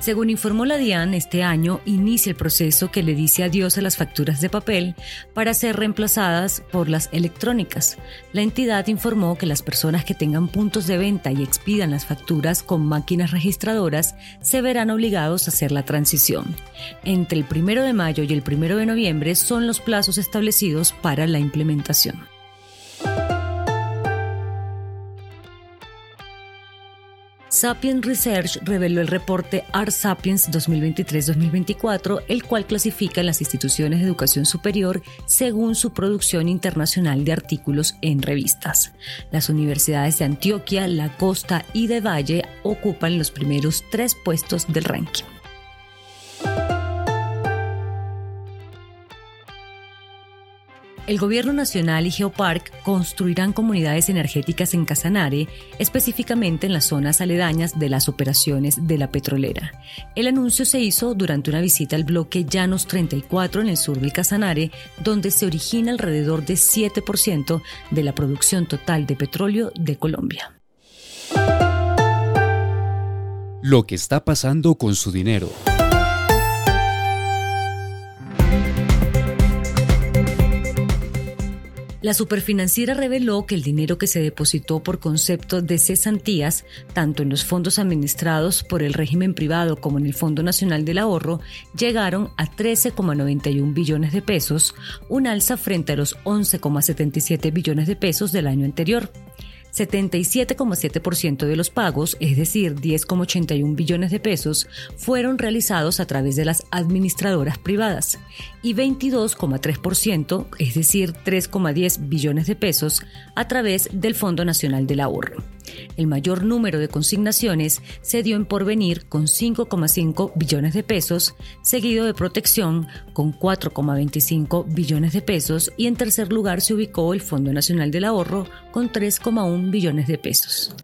Según informó la DIAN, este año inicia el proceso que le dice adiós a las facturas de papel para ser reemplazadas por las electrónicas. La entidad informó que las personas que tengan puntos de venta y expidan las facturas con máquinas registradoras se verán obligados a hacer la transición. Entre el 1 de mayo y el 1 de noviembre son los plazos establecidos para la implementación. Sapiens Research reveló el reporte Art Sapiens 2023-2024, el cual clasifica las instituciones de educación superior según su producción internacional de artículos en revistas. Las universidades de Antioquia, La Costa y de Valle ocupan los primeros tres puestos del ranking. El Gobierno Nacional y Geopark construirán comunidades energéticas en Casanare, específicamente en las zonas aledañas de las operaciones de la petrolera. El anuncio se hizo durante una visita al bloque Llanos 34 en el sur del Casanare, donde se origina alrededor de 7% de la producción total de petróleo de Colombia. Lo que está pasando con su dinero. La superfinanciera reveló que el dinero que se depositó por concepto de cesantías, tanto en los fondos administrados por el régimen privado como en el Fondo Nacional del Ahorro, llegaron a 13,91 billones de pesos, un alza frente a los 11,77 billones de pesos del año anterior. 77,7% de los pagos, es decir, 10,81 billones de pesos, fueron realizados a través de las administradoras privadas y 22,3%, es decir, 3,10 billones de pesos, a través del Fondo Nacional del Ahorro. El mayor número de consignaciones se dio en Porvenir con 5,5 billones de pesos, seguido de Protección con 4,25 billones de pesos y en tercer lugar se ubicó el Fondo Nacional del Ahorro con 3,1 billones de pesos.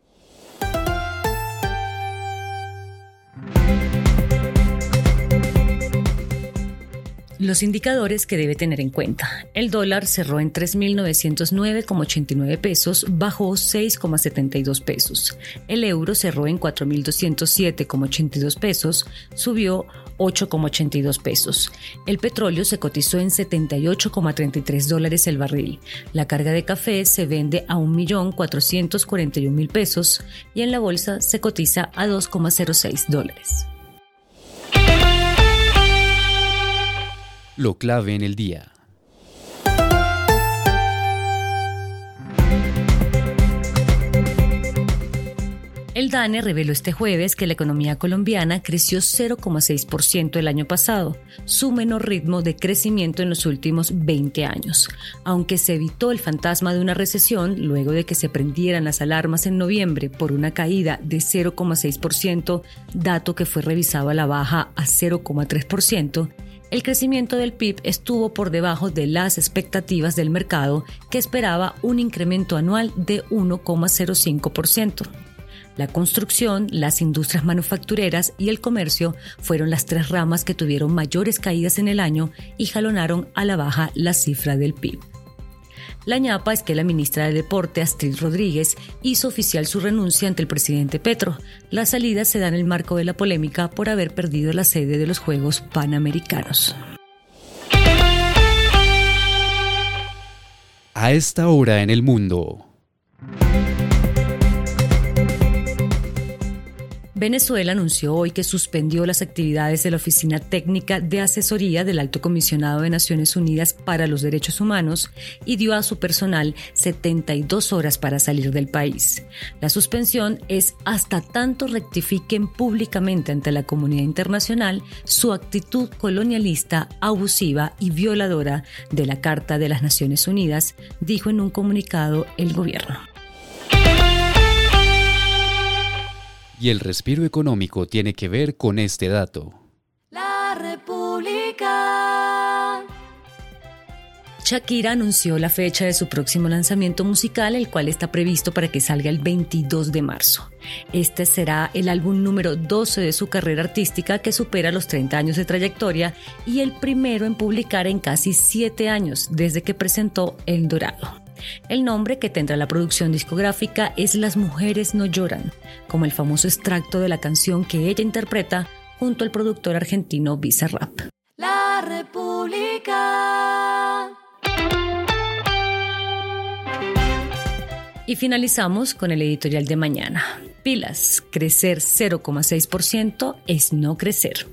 Los indicadores que debe tener en cuenta. El dólar cerró en 3.909,89 pesos, bajó 6,72 pesos. El euro cerró en 4.207,82 pesos, subió 8,82 pesos. El petróleo se cotizó en 78,33 dólares el barril. La carga de café se vende a 1.441.000 pesos y en la bolsa se cotiza a 2,06 dólares. Lo clave en el día. El DANE reveló este jueves que la economía colombiana creció 0,6% el año pasado, su menor ritmo de crecimiento en los últimos 20 años, aunque se evitó el fantasma de una recesión luego de que se prendieran las alarmas en noviembre por una caída de 0,6%, dato que fue revisado a la baja a 0,3%, el crecimiento del PIB estuvo por debajo de las expectativas del mercado, que esperaba un incremento anual de 1,05%. La construcción, las industrias manufactureras y el comercio fueron las tres ramas que tuvieron mayores caídas en el año y jalonaron a la baja la cifra del PIB. La ñapa es que la ministra de Deporte, Astrid Rodríguez, hizo oficial su renuncia ante el presidente Petro. La salida se da en el marco de la polémica por haber perdido la sede de los Juegos Panamericanos. A esta hora en el mundo. Venezuela anunció hoy que suspendió las actividades de la Oficina Técnica de Asesoría del Alto Comisionado de Naciones Unidas para los Derechos Humanos y dio a su personal 72 horas para salir del país. La suspensión es hasta tanto rectifiquen públicamente ante la comunidad internacional su actitud colonialista, abusiva y violadora de la Carta de las Naciones Unidas, dijo en un comunicado el gobierno. Y el respiro económico tiene que ver con este dato. La República. Shakira anunció la fecha de su próximo lanzamiento musical, el cual está previsto para que salga el 22 de marzo. Este será el álbum número 12 de su carrera artística que supera los 30 años de trayectoria y el primero en publicar en casi 7 años desde que presentó El Dorado. El nombre que tendrá la producción discográfica es Las mujeres no lloran, como el famoso extracto de la canción que ella interpreta junto al productor argentino Bizarrap. La República. Y finalizamos con el editorial de mañana. Pilas, crecer 0,6% es no crecer.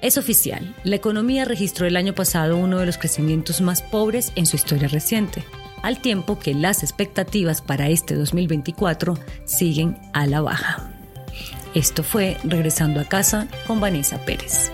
Es oficial, la economía registró el año pasado uno de los crecimientos más pobres en su historia reciente, al tiempo que las expectativas para este 2024 siguen a la baja. Esto fue Regresando a casa con Vanessa Pérez.